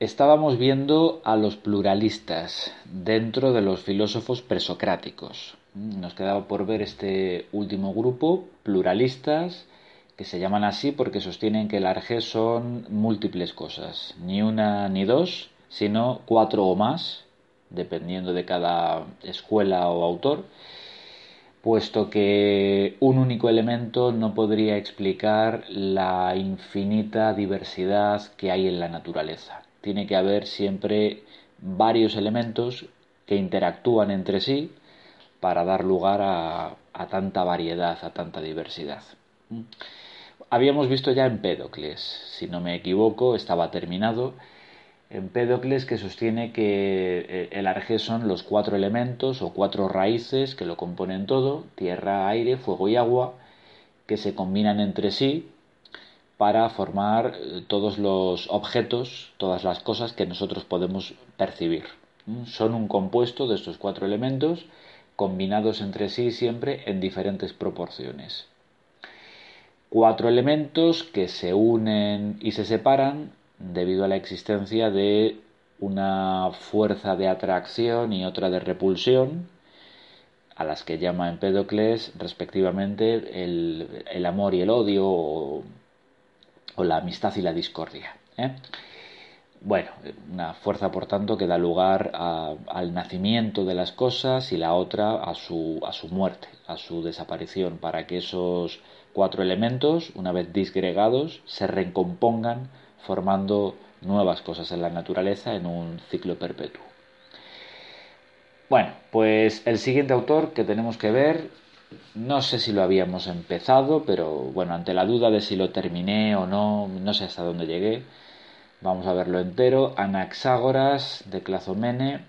Estábamos viendo a los pluralistas dentro de los filósofos presocráticos. Nos quedaba por ver este último grupo, pluralistas, que se llaman así porque sostienen que el arjé son múltiples cosas, ni una ni dos, sino cuatro o más, dependiendo de cada escuela o autor, puesto que un único elemento no podría explicar la infinita diversidad que hay en la naturaleza tiene que haber siempre varios elementos que interactúan entre sí para dar lugar a, tanta variedad, a tanta diversidad. Habíamos visto ya Empédocles, si no me equivoco, estaba terminado. Empédocles que sostiene que eh, el arjé son los cuatro elementos o cuatro raíces que lo componen todo, tierra, aire, fuego y agua, que se combinan entre sí para formar eh, todos los objetos, todas las cosas que nosotros podemos percibir. Son un compuesto de estos cuatro elementos combinados entre sí siempre en diferentes proporciones. Cuatro elementos que se unen y se separan debido a la existencia de una fuerza de atracción y otra de repulsión, a las que llama Empédocles respectivamente el, el amor y el odio, la amistad y la discordia. ¿eh? Bueno, una fuerza, por tanto, que da lugar al nacimiento de las cosas y la otra a su, a su muerte, a su desaparición, para que esos cuatro elementos, una vez disgregados, se recompongan formando nuevas cosas en la naturaleza en un ciclo perpetuo. Bueno, pues el siguiente autor que tenemos que ver no sé si lo habíamos empezado, pero bueno, ante la duda de si lo terminé o no, no sé hasta dónde llegué. Vamos a verlo entero. Anaxágoras de Clazomene,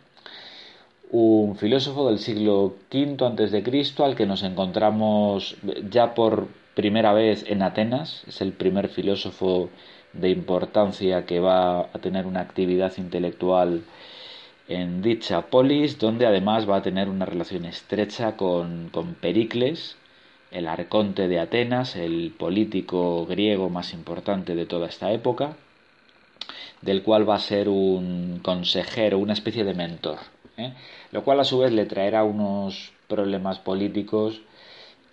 un filósofo del siglo V antes de Cristo al que nos encontramos ya por primera vez en Atenas. Es el primer filósofo de importancia que va a tener una actividad intelectual en dicha polis, donde además va a tener una relación estrecha con, con Pericles, el arconte de Atenas, el político griego más importante de toda esta época, del cual va a ser un consejero, una especie de mentor, ¿eh? lo cual a su vez le traerá unos problemas políticos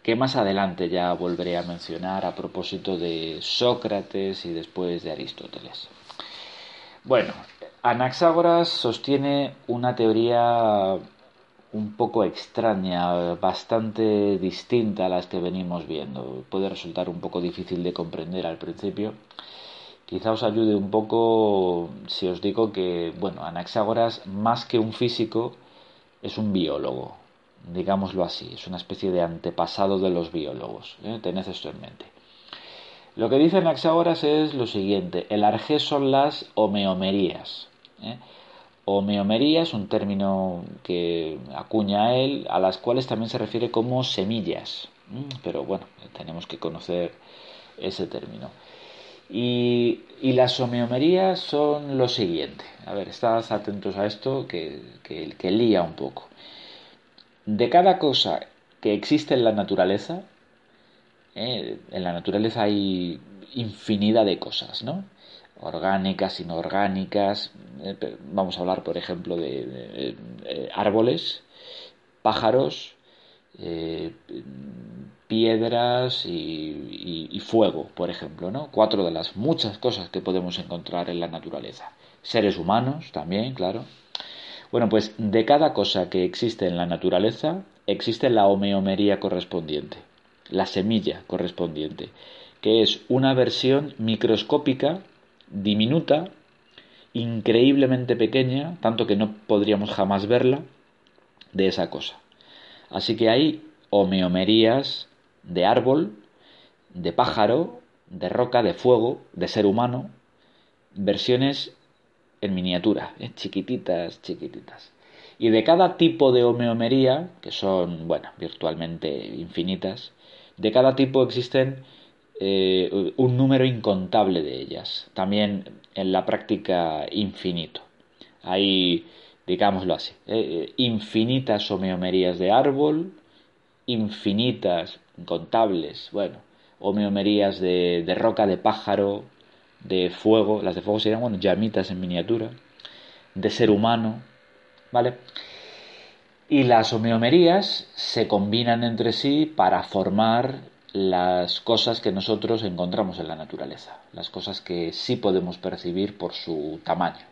que más adelante ya volveré a mencionar a propósito de Sócrates y después de Aristóteles. Bueno, Anaxágoras sostiene una teoría un poco extraña, bastante distinta a las que venimos viendo. Puede resultar un poco difícil de comprender al principio. Quizá os ayude un poco si os digo que, bueno, Anaxágoras, más que un físico, es un biólogo, digámoslo así, es una especie de antepasado de los biólogos. ¿eh? Tened esto en mente. Lo que dice Anaxágoras es lo siguiente: el arjé son las homeomerías. ¿eh? Homeomería es un término que acuña a él, a las cuales también se refiere como semillas. Pero bueno, tenemos que conocer ese término. Y, las homeomerías son lo siguiente. A ver, estad atentos a esto que, que, lía un poco. De cada cosa que existe en la naturaleza, ¿eh? en la naturaleza hay infinidad de cosas, ¿no? orgánicas, inorgánicas. Eh, vamos a hablar, por ejemplo, de, eh, árboles, pájaros, piedras y, fuego, por ejemplo, ¿no? Cuatro de las muchas cosas que podemos encontrar en la naturaleza. Seres humanos también, claro. Bueno, pues de cada cosa que existe en la naturaleza existe la homeomería correspondiente, la semilla correspondiente, que es una versión microscópica diminuta, increíblemente pequeña, tanto que no podríamos jamás verla, de esa cosa. Así que hay homeomerías de árbol, de pájaro, de roca, de fuego, de ser humano, versiones en miniatura, ¿eh? chiquititas, chiquititas. Y de cada tipo de homeomería, que son, bueno, virtualmente infinitas, de cada tipo existen eh, un número incontable de ellas. También en la práctica infinito. Hay, digámoslo así, eh, infinitas homeomerías de árbol, infinitas, incontables, bueno, homeomerías de, de roca, de pájaro, de fuego, las de fuego serían, bueno, llamitas en miniatura, de ser humano, ¿vale? Y las homeomerías se combinan entre sí para formar las cosas que nosotros encontramos en la naturaleza, las cosas que sí podemos percibir por su tamaño.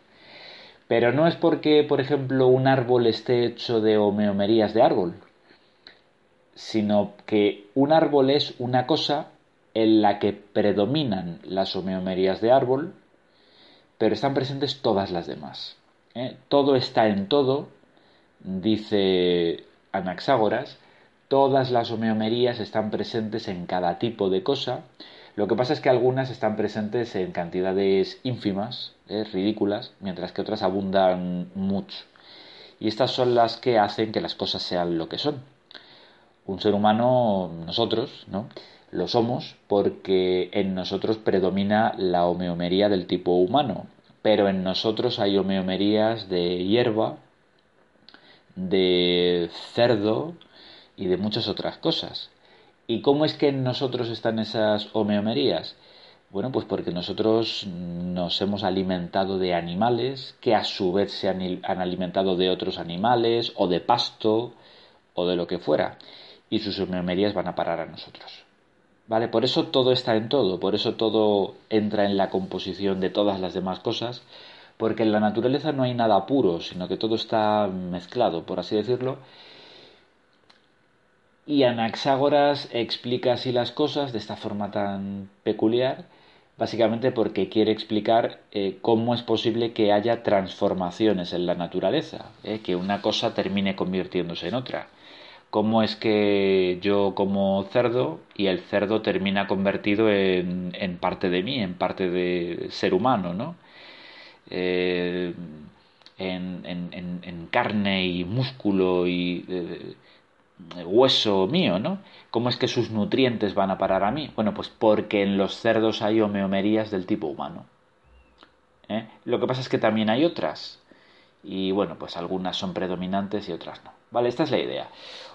Pero no es porque, por ejemplo, un árbol esté hecho de homeomerías de árbol, sino que un árbol es una cosa en la que predominan las homeomerías de árbol, pero están presentes todas las demás. ¿eh? Todo está en todo, dice Anaxágoras, todas las homeomerías están presentes en cada tipo de cosa. Lo que pasa es que algunas están presentes en cantidades ínfimas, ¿eh? ridículas, mientras que otras abundan mucho. Y estas son las que hacen que las cosas sean lo que son. Un ser humano, nosotros, ¿no? Lo somos porque en nosotros predomina la homeomería del tipo humano, pero en nosotros hay homeomerías de hierba, de cerdo y de muchas otras cosas. ¿Y cómo es que en nosotros están esas homeomerías? Bueno, pues porque nosotros nos hemos alimentado de animales que a su vez se han, alimentado de otros animales o de pasto o de lo que fuera. Y sus homeomerías van a parar a nosotros. ¿Vale? Por eso todo está en todo, por eso todo entra en la composición de todas las demás cosas, porque en la naturaleza no hay nada puro, sino que todo está mezclado, por así decirlo. Y Anaxágoras explica así las cosas de esta forma tan peculiar, básicamente porque quiere explicar eh, cómo es posible que haya transformaciones en la naturaleza, eh, que una cosa termine convirtiéndose en otra cómo es que yo como cerdo y el cerdo termina convertido en, parte de mí, en parte de ser humano, ¿no? Eh, en, carne y músculo y eh, hueso mío, ¿no? ¿Cómo es que sus nutrientes van a parar a mí? Bueno, pues porque en los cerdos hay homeomerías del tipo humano. ¿eh? Lo que pasa es que también hay otras. Y bueno, pues algunas son predominantes y otras no. Vale, esta es la idea.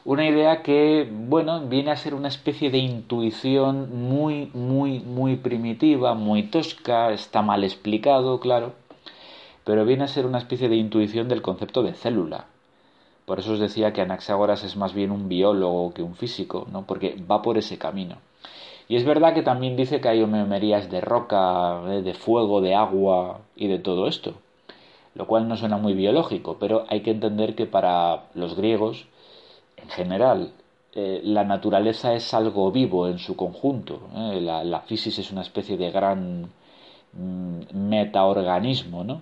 Una idea que, bueno, viene a ser una especie de intuición muy, muy, muy primitiva, muy tosca, está mal explicado, claro, pero viene a ser una especie de intuición del concepto de célula. Por eso os decía que Anaxágoras es más bien un biólogo que un físico, ¿no? Porque va por ese camino. Y es verdad que también dice que hay homeomerías de roca, ¿eh? de fuego, de agua y de todo esto lo cual no suena muy biológico, pero hay que entender que para los griegos, en general, eh, la naturaleza es algo vivo en su conjunto. ¿eh? La, la, es una especie de gran mm, metaorganismo, ¿no?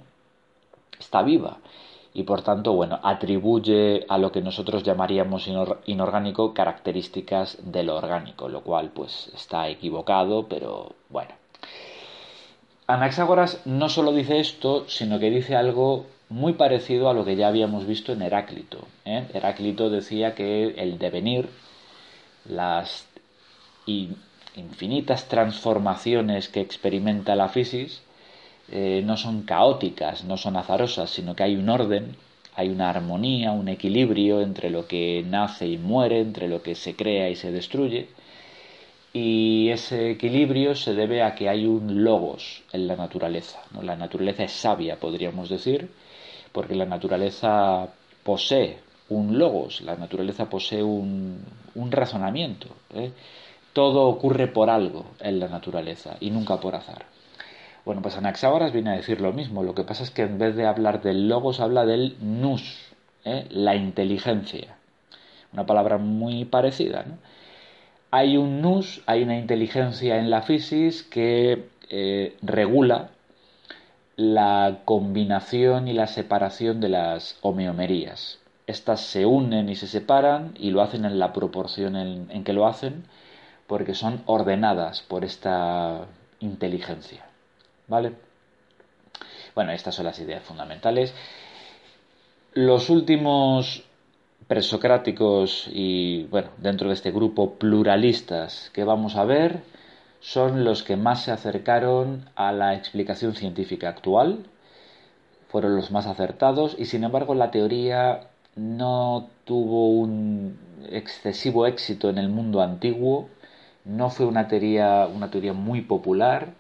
Está viva y por tanto, bueno, atribuye a lo que nosotros llamaríamos inorgánico características de lo orgánico, lo cual pues está equivocado, pero bueno. Anaxágoras no solo dice esto, sino que dice algo muy parecido a lo que ya habíamos visto en Heráclito. ¿eh? Heráclito decía que el devenir, las infinitas transformaciones que experimenta la fisis, eh, no son caóticas, no son azarosas, sino que hay un orden, hay una armonía, un equilibrio entre lo que nace y muere, entre lo que se crea y se destruye, y ese equilibrio se debe a que hay un logos en la naturaleza. ¿no? La naturaleza es sabia, podríamos decir, porque la naturaleza posee un logos, la naturaleza posee un, razonamiento. ¿eh? Todo ocurre por algo en la naturaleza y nunca por azar. Bueno, pues Anaxágoras viene a decir lo mismo. Lo que pasa es que en vez de hablar del logos, habla del nous, ¿eh? la inteligencia. Una palabra muy parecida, ¿no? hay un nus, hay una inteligencia en la fisis que eh, regula la combinación y la separación de las homeomerías. Estas se unen y se separan y lo hacen en la proporción en, que lo hacen porque son ordenadas por esta inteligencia. ¿Vale? Bueno, estas son las ideas fundamentales. Los últimos presocráticos y, bueno, dentro de este grupo pluralistas que vamos a ver son los que más se acercaron a la explicación científica actual, fueron los más acertados y sin embargo la teoría no tuvo un excesivo éxito en el mundo antiguo, no fue una teoría, una teoría muy popular,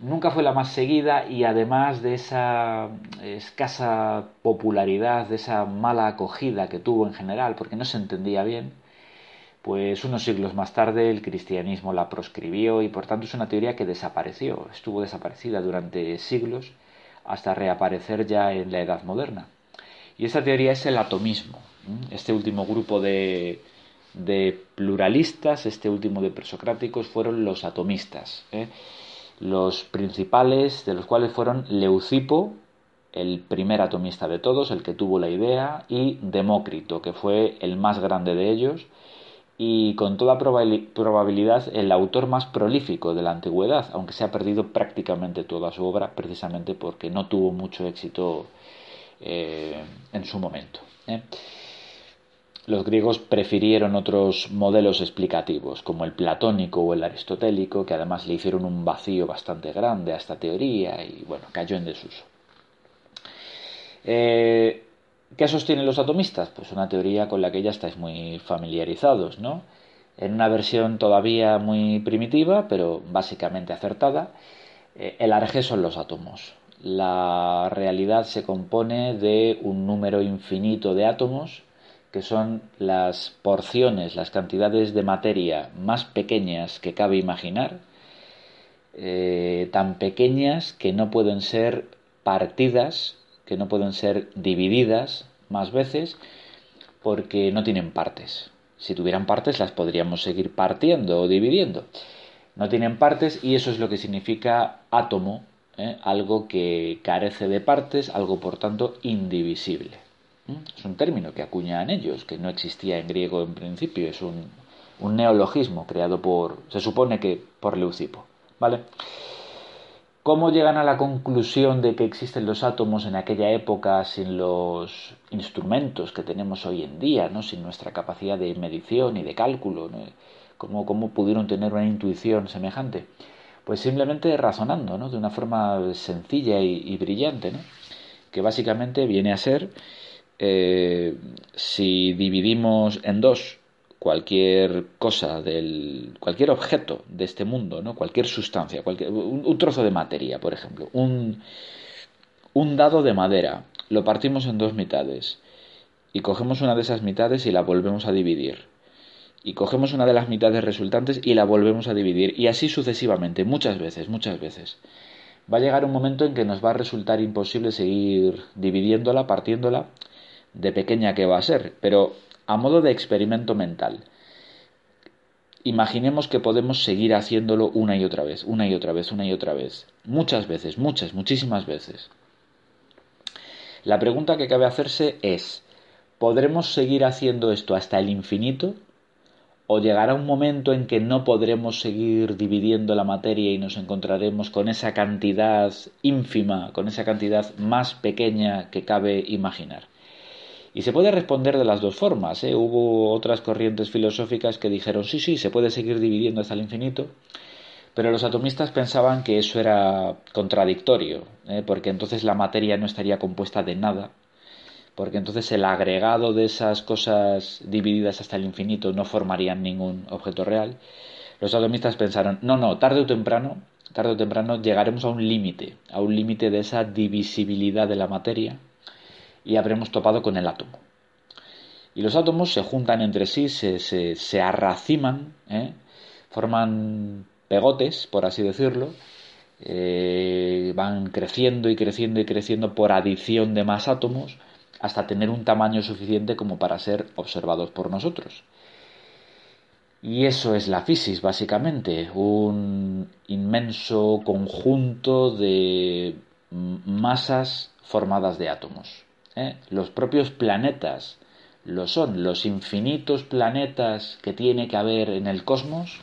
nunca fue la más seguida y además de esa escasa popularidad, de esa mala acogida que tuvo en general, porque no se entendía bien, pues unos siglos más tarde el cristianismo la proscribió y por tanto es una teoría que desapareció, estuvo desaparecida durante siglos hasta reaparecer ya en la Edad Moderna. Y esta teoría es el atomismo, este último grupo de, de pluralistas, este último de presocráticos, fueron los atomistas. ¿eh? Los principales de los cuales fueron Leucipo, el primer atomista de todos, el que tuvo la idea, y Demócrito, que fue el más grande de ellos, y con toda probabilidad el autor más prolífico de la antigüedad, aunque se ha perdido prácticamente toda su obra precisamente porque no tuvo mucho éxito eh, en su momento. ¿eh? Los griegos prefirieron otros modelos explicativos, como el platónico o el aristotélico, que además le hicieron un vacío bastante grande a esta teoría y bueno, cayó en desuso. Eh, ¿Qué sostienen los atomistas? Pues una teoría con la que ya estáis muy familiarizados, ¿no? En una versión todavía muy primitiva, pero básicamente acertada, eh, el arjé son los átomos. La realidad se compone de un número infinito de átomos, que son las porciones, las cantidades de materia más pequeñas que cabe imaginar, eh, tan pequeñas que no pueden ser partidas que no pueden ser divididas más veces porque no tienen partes. Si tuvieran partes las podríamos seguir partiendo o dividiendo. No tienen partes y eso es lo que significa átomo, ¿eh? algo que carece de partes, algo por tanto indivisible. Es un término que acuñan ellos, que no existía en griego en principio, es un, neologismo creado por, se supone que por Leucipo. ¿Vale? ¿Cómo llegan a la conclusión de que existen los átomos en aquella época sin los instrumentos que tenemos hoy en día, ¿no? sin nuestra capacidad de medición y de cálculo? ¿Cómo, pudieron tener una intuición semejante? Pues simplemente razonando, ¿no? de una forma sencilla y, brillante, ¿no? que básicamente viene a ser eh, si dividimos en dos cualquier cosa del cualquier objeto de este mundo no cualquier sustancia cualquier un, trozo de materia por ejemplo un un dado de madera lo partimos en dos mitades y cogemos una de esas mitades y la volvemos a dividir. Y cogemos una de las mitades resultantes y la volvemos a dividir y así sucesivamente muchas veces muchas veces. Va a llegar un momento en que nos va a resultar imposible seguir dividiéndola partiéndola de pequeña que va a ser pero a modo de experimento mental. Imaginemos que podemos seguir haciéndolo una y otra vez, una y otra vez, una y otra vez. Muchas veces, muchas, muchísimas veces. La pregunta que cabe hacerse es, ¿podremos seguir haciendo esto hasta el infinito? ¿O llegará un momento en que no podremos seguir dividiendo la materia y nos encontraremos con esa cantidad ínfima, con esa cantidad más pequeña que cabe imaginar? Y se puede responder de las dos formas. ¿eh? Hubo otras corrientes filosóficas que dijeron, sí, sí, se puede seguir dividiendo hasta el infinito, pero los atomistas pensaban que eso era contradictorio, ¿eh? porque entonces la materia no estaría compuesta de nada, porque entonces el agregado de esas cosas divididas hasta el infinito no formarían ningún objeto real. Los atomistas pensaron, no, no, tarde o temprano, tarde o temprano llegaremos a un límite, a un límite de esa divisibilidad de la materia, y habremos topado con el átomo. Y los átomos se juntan entre sí, se, se, arraciman, ¿eh? forman pegotes, por así decirlo, eh, van creciendo y creciendo y creciendo por adición de más átomos hasta tener un tamaño suficiente como para ser observados por nosotros. Y eso es la física, básicamente, un inmenso conjunto de masas formadas de átomos. ¿Eh? Los propios planetas lo son, los infinitos planetas que tiene que haber en el cosmos,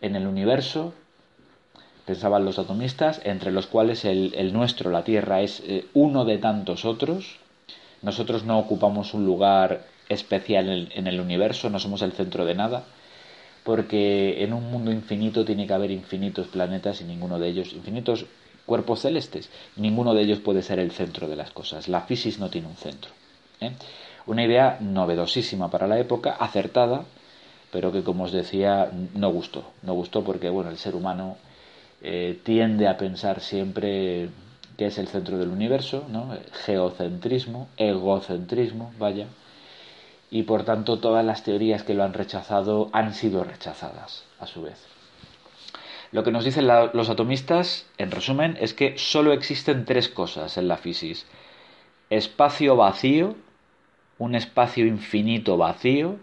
en el universo, pensaban los atomistas, entre los cuales el, nuestro, la Tierra, es eh, uno de tantos otros. Nosotros no ocupamos un lugar especial en el universo, no somos el centro de nada, porque en un mundo infinito tiene que haber infinitos planetas y ninguno de ellos, infinitos cuerpos celestes, ninguno de ellos puede ser el centro de las cosas. La física no tiene un centro. ¿eh? Una idea novedosísima para la época, acertada, pero que como os decía no gustó. No gustó porque bueno, el ser humano eh, tiende a pensar siempre que es el centro del universo, ¿no? geocentrismo, egocentrismo, vaya, y por tanto todas las teorías que lo han rechazado han sido rechazadas a su vez. Lo que nos dicen los atomistas, en resumen, es que solo existen tres cosas en la física. Espacio vacío, un espacio infinito vacío,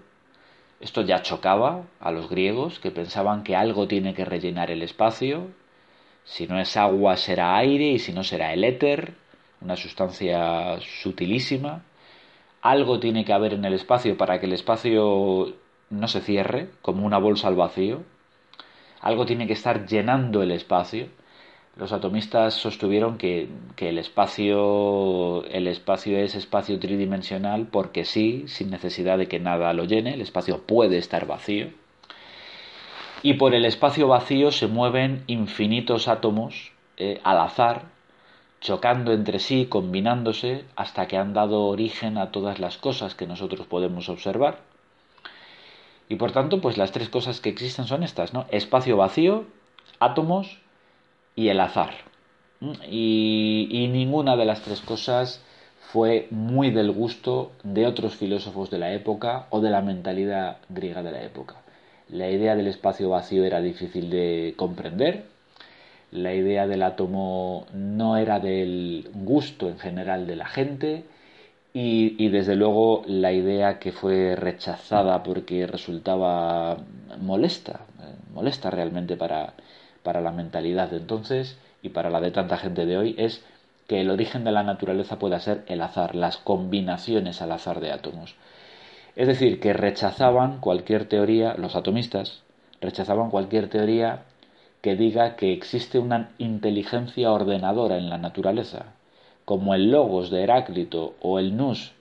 esto ya chocaba a los griegos, que pensaban que algo tiene que rellenar el espacio, si no es agua será aire y si no será el éter, una sustancia sutilísima. Algo tiene que haber en el espacio para que el espacio no se cierre como una bolsa al vacío. Algo tiene que estar llenando el espacio. Los atomistas sostuvieron que, el, espacio, el espacio es espacio tridimensional porque sí, sin necesidad de que nada lo llene. El espacio puede estar vacío y por el espacio vacío se mueven infinitos átomos eh, al azar, chocando entre sí, combinándose, hasta que han dado origen a todas las cosas que nosotros podemos observar. Y por tanto, pues las tres cosas que existen son estas, ¿no? Espacio vacío, átomos y el azar. Y, y ninguna de las tres cosas fue muy del gusto de otros filósofos de la época o de la mentalidad griega de la época. La idea del espacio vacío era difícil de comprender. La idea del átomo no era del gusto en general de la gente. Y, desde luego la idea que fue rechazada porque resultaba molesta, molesta realmente para, para la mentalidad de entonces y para la de tanta gente de hoy, es que el origen de la naturaleza pueda ser el azar, las combinaciones al azar de átomos. Es decir, que rechazaban cualquier teoría, los atomistas rechazaban cualquier teoría que diga que existe una inteligencia ordenadora en la naturaleza, como el logos de Heráclito o el nous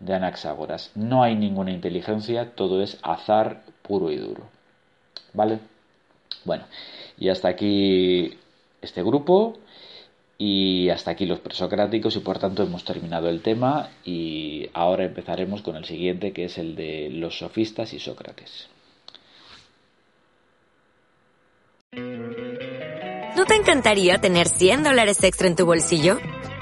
de Anaxágoras. No hay ninguna inteligencia, todo es azar puro y duro. ¿Vale? Bueno, y hasta aquí este grupo. Y hasta aquí los presocráticos y por tanto hemos terminado el tema y ahora empezaremos con el siguiente que es el de los sofistas y Sócrates. ¿No te encantaría tener 100 dólares extra en tu bolsillo?